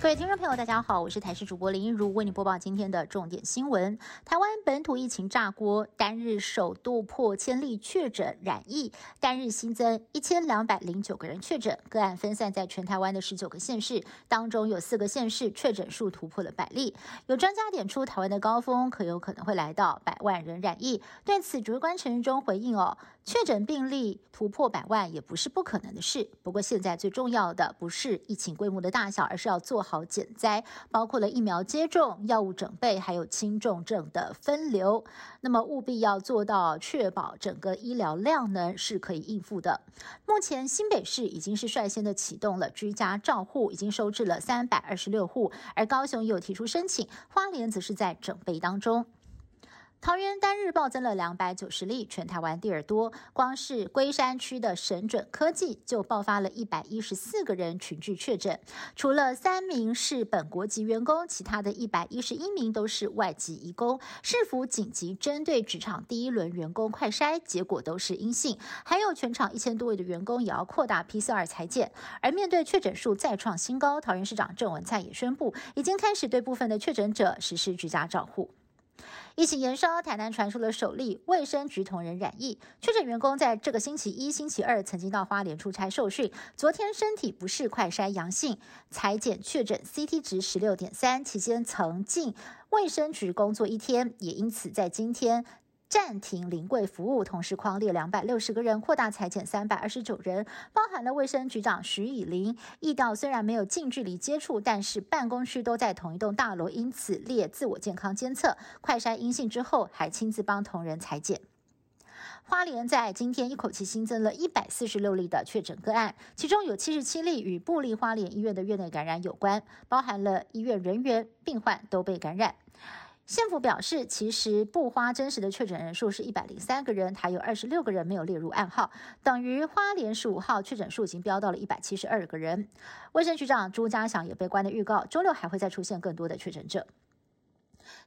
各位听众朋友，大家好，我是台视主播林一如，为你播报今天的重点新闻。台湾本土疫情炸锅，单日首度破千例确诊染疫，单日新增一千两百零九个人确诊，个案分散在全台湾的十九个县市，当中有四个县市确诊数突破了百例。有专家点出，台湾的高峰可有可能会来到百万人染疫。对此，指挥官陈中回应：哦，确诊病例突破百万也不是不可能的事。不过现在最重要的不是疫情规模的大小，而是要做好好减灾，包括了疫苗接种、药物准备，还有轻重症的分流。那么务必要做到确保整个医疗量呢是可以应付的。目前新北市已经是率先的启动了居家照护，已经收治了三百二十六户，而高雄也有提出申请，花莲则是在准备当中。桃园单日暴增了两百九十例，全台湾第二多。光是龟山区的神准科技就爆发了一百一十四个人群聚确诊，除了三名是本国籍员工，其他的一百一十一名都是外籍移工。市府紧急针对职场第一轮员工快筛，结果都是阴性。还有全场一千多位的员工也要扩大 PCR 裁剪。而面对确诊数再创新高，桃园市长郑文灿也宣布，已经开始对部分的确诊者实施居家照护。疫情延烧，台南传出了首例卫生局同仁染疫确诊员工，在这个星期一、星期二曾经到花莲出差受训，昨天身体不适，快筛阳性，裁检确诊 CT 值十六点三，期间曾进卫生局工作一天，也因此在今天。暂停临柜服务，同时框列两百六十个人，扩大裁减三百二十九人，包含了卫生局长徐以林。易道虽然没有近距离接触，但是办公区都在同一栋大楼，因此列自我健康监测，快筛阴性之后，还亲自帮同仁裁剪。花莲在今天一口气新增了一百四十六例的确诊个案，其中有七十七例与布利花莲医院的院内感染有关，包含了医院人员、病患都被感染。县府表示，其实不花真实的确诊人数是一百零三个人，还有二十六个人没有列入暗号，等于花莲十五号确诊数已经飙到了一百七十二个人。卫生局长朱家祥也被关的预告，周六还会再出现更多的确诊者。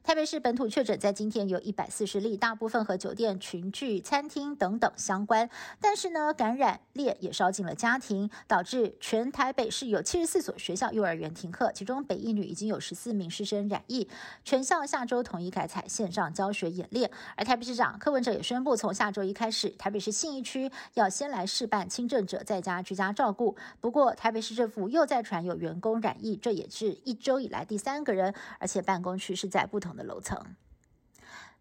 台北市本土确诊在今天有一百四十例，大部分和酒店、群聚、餐厅等等相关。但是呢，感染链也烧进了家庭，导致全台北市有七十四所学校幼儿园停课，其中北一女已经有十四名师生染疫，全校下周统一改采线上教学演练。而台北市长柯文哲也宣布，从下周一开始，台北市信义区要先来试办轻症者在家居家照顾。不过，台北市政府又在传有员工染疫，这也是一周以来第三个人，而且办公区是在不同。的楼层，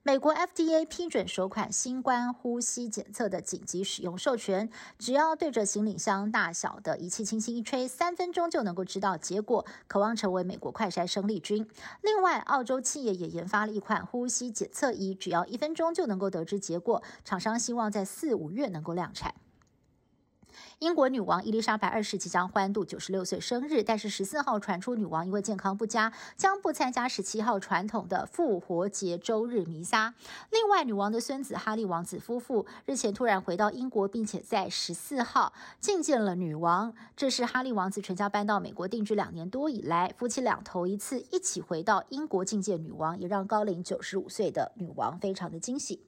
美国 FDA 批准首款新冠呼吸检测的紧急使用授权，只要对着行李箱大小的仪器轻轻一吹，三分钟就能够知道结果，渴望成为美国快筛生力军。另外，澳洲企业也研发了一款呼吸检测仪，只要一分钟就能够得知结果，厂商希望在四五月能够量产。英国女王伊丽莎白二世即将欢度九十六岁生日，但是十四号传出女王因为健康不佳，将不参加十七号传统的复活节周日弥撒。另外，女王的孙子哈利王子夫妇日前突然回到英国，并且在十四号觐见了女王。这是哈利王子全家搬到美国定居两年多以来，夫妻两头一次一起回到英国觐见女王，也让高龄九十五岁的女王非常的惊喜。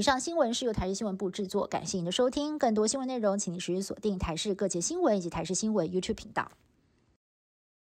以上新闻是由台视新闻部制作，感谢您的收听。更多新闻内容，请您持续锁定台视各界新闻以及台视新闻 YouTube 频道。